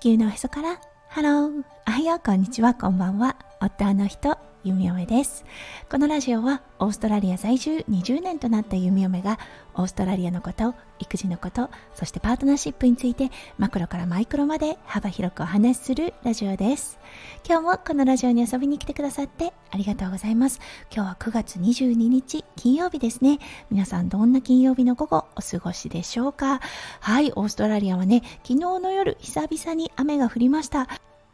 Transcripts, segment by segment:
地球のへそから。ハローおはよう。こんにちは。こんばんは。夫の人。弓嫁です。このラジオはオーストラリア在住20年となった弓嫁がオーストラリアのこと育児のことそしてパートナーシップについてマクロからマイクロまで幅広くお話しするラジオです。今日もこのラジオに遊びに来てくださってありがとうございます。今日は9月22日金曜日ですね。皆さんどんな金曜日の午後お過ごしでしょうか。はいオーストラリアはね昨日の夜久々に雨が降りました。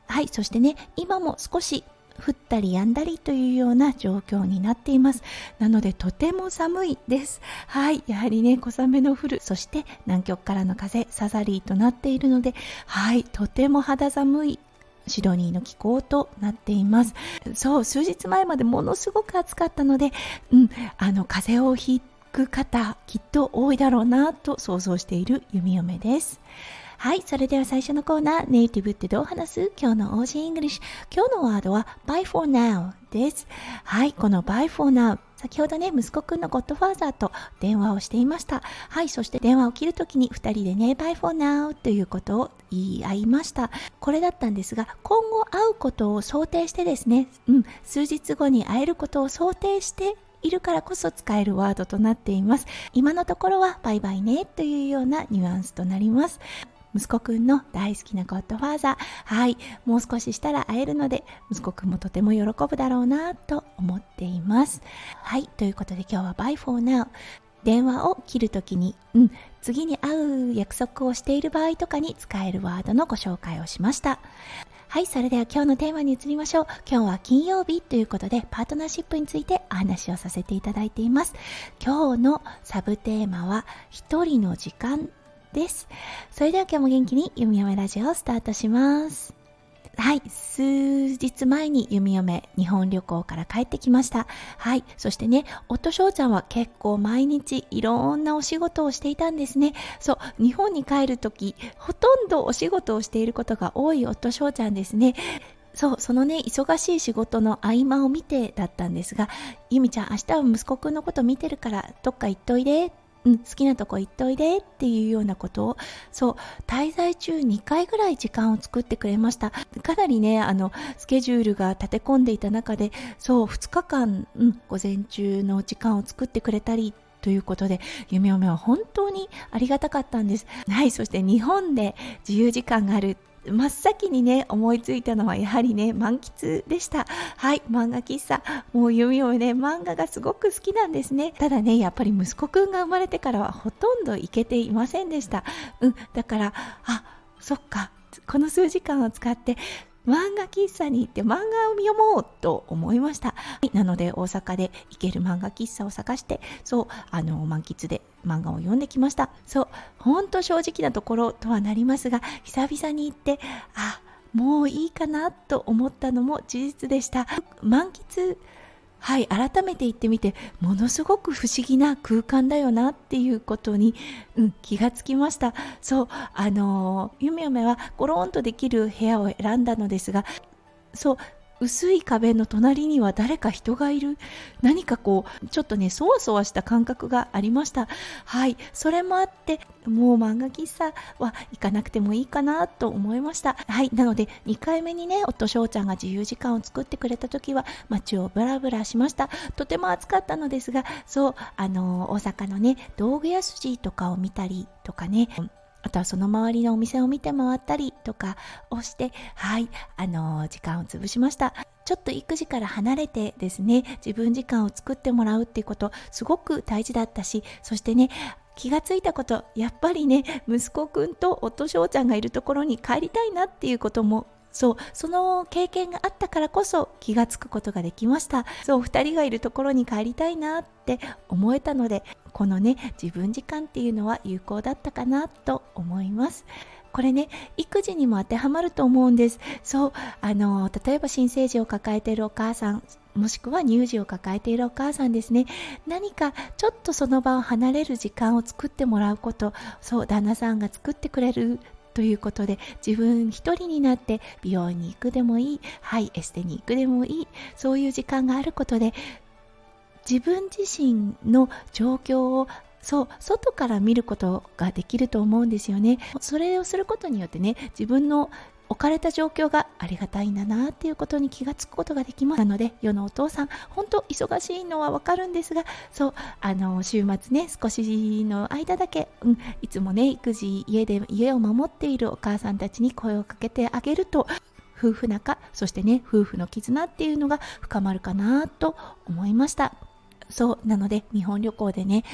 はいそしてね今も少し降ったり止んだりというような状況になっています。なのでとても寒いです。はい。やはりね小雨の降る。そして南極からの風サザリーとなっているのではい。とても肌寒いシドニーの気候となっています。そう。数日前までものすごく暑かったのでうん。あの風邪をひく方きっと多いだろうなと想像している弓嫁です。はい、それでは最初のコーナー、ネイティブってどう話す？今日の Aussie English。今日のワードは Bye for now です。はい、この Bye for now。先ほどね、息子くんのゴッドファーザーと電話をしていました。はい、そして電話を切るときに2人でね、Bye for now ということを言い合いました。これだったんですが、今後会うことを想定してですね、うん、数日後に会えることを想定しているからこそ使えるワードとなっています。今のところはバイバイねというようなニュアンスとなります。息子くんの大好きなゴッドファーザー。はい。もう少ししたら会えるので息子くんもとても喜ぶだろうなと思っています。はい。ということで今日は Bye for now 電話を切るときに、うん、次に会う約束をしている場合とかに使えるワードのご紹介をしました。はい、それでは今日のテーマに移りましょう。今日は金曜日ということで、パートナーシップについてお話をさせていただいています。今日のサブテーマは、一人の時間。です。それでは今日も元気に弓嫁ラジオをスタートします。はい、数日前に弓嫁日本旅行から帰ってきました。はい、そしてね、夫翔ちゃんは結構毎日いろんなお仕事をしていたんですね。そう、日本に帰るとき、ほとんどお仕事をしていることが多い夫翔ちゃんですね。そう、そのね、忙しい仕事の合間を見てだったんですが、ゆみちゃん、明日は息子くんのこと見てるから、どっか行っといでうん、好きなとこ行っといでっていうようなこと。をそう滞在中2回ぐらい時間を作ってくれました。かなりねあのスケジュールが立て込んでいた中でそう2日間、うん、午前中の時間を作ってくれたりということで、夢嫁は本当にありがたかったんです。はい、そして日本で自由時間がある真っ先にね思いついたのはやはりね満喫でした。はい漫画喫茶。もう読みをね漫画がすごく好きなんですね。ただねやっぱり息子くんが生まれてからはほとんど行けていませんでした。うんだからあそっか。この数時間を使って漫画喫茶に行って漫画を読もうと思いました。なので大阪で行ける漫画喫茶を探して、そう、あの、満喫で漫画を読んできました。そう、ほんと正直なところとはなりますが、久々に行って、あ、もういいかなと思ったのも事実でした。満喫はい改めて行ってみてものすごく不思議な空間だよなっていうことに、うん、気がつきました。そうあのゆめゆめはゴロンとできる部屋を選んだのですがそう薄い壁の隣には誰か人がいる。何かこうちょっとねそわそわした感覚がありました。はい。それもあってもう漫画喫茶は行かなくてもいいかなと思いました。はい。なので2回目にね夫翔ちゃんが自由時間を作ってくれた時は街をブラブラしました。とても暑かったのですがそうあの大阪のね道具屋筋とかを見たりとかねあとはその周りのお店を見て回ったりとかをして、はい、あのー、時間を潰しました。ちょっと育児から離れてですね、自分時間を作ってもらうっていうこと、すごく大事だったし、そしてね、気がついたことやっぱりね息子くんと夫翔ちゃんがいるところに帰りたいなっていうこともそうその経験があったからこそ気がつくことができました。そう2人がいるところに帰りたいなって思えたのでこのね自分時間っていうのは有効だったかなと思います。これね育児にも当てはまると思うんです。そうあの例えば新生児を抱えているお母さんもしくは乳児を抱えているお母さんですね。何かちょっとその場を離れる時間を作ってもらうこと。そう旦那さんが作ってくれるということで自分一人になって美容院に行くでもいいはいエステに行くでもいいそういう時間があることで自分自身の状況をそう外から見ることができると思うんですよね。それをすることによってね自分の置かれた状況がありがたいんだなっていうことに気がつくことができますなので世のお父さん本当忙しいのはわかるんですがそうあの週末ね少しの間だけ、うん、いつもね育児家で家を守っているお母さんたちに声をかけてあげると夫婦仲そしてね夫婦の絆っていうのが深まるかなと思いましたそうなので日本旅行でね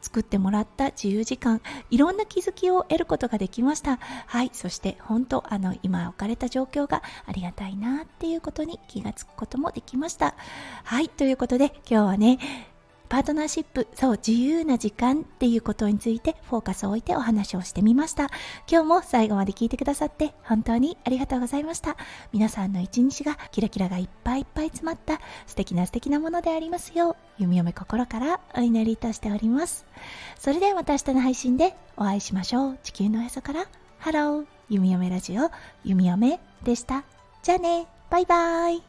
作ってもらった自由時間。いろんな気づきを得ることができました。はい。そして本当あの今置かれた状況がありがたいなっていうことに気がつくこともできました。はい。ということで今日はねパートナーシップ、そう、自由な時間っていうことについてフォーカスを置いてお話をしてみました。今日も最後まで聞いてくださって本当にありがとうございました。皆さんの一日がキラキラがいっぱいいっぱい詰まった素敵な素敵なものでありますよう、弓嫁心からお祈りいたしております。それではまた明日の配信でお会いしましょう。地球のへそから、ハロー、弓嫁ラジオ、弓嫁でした。じゃあね、バイバーイ。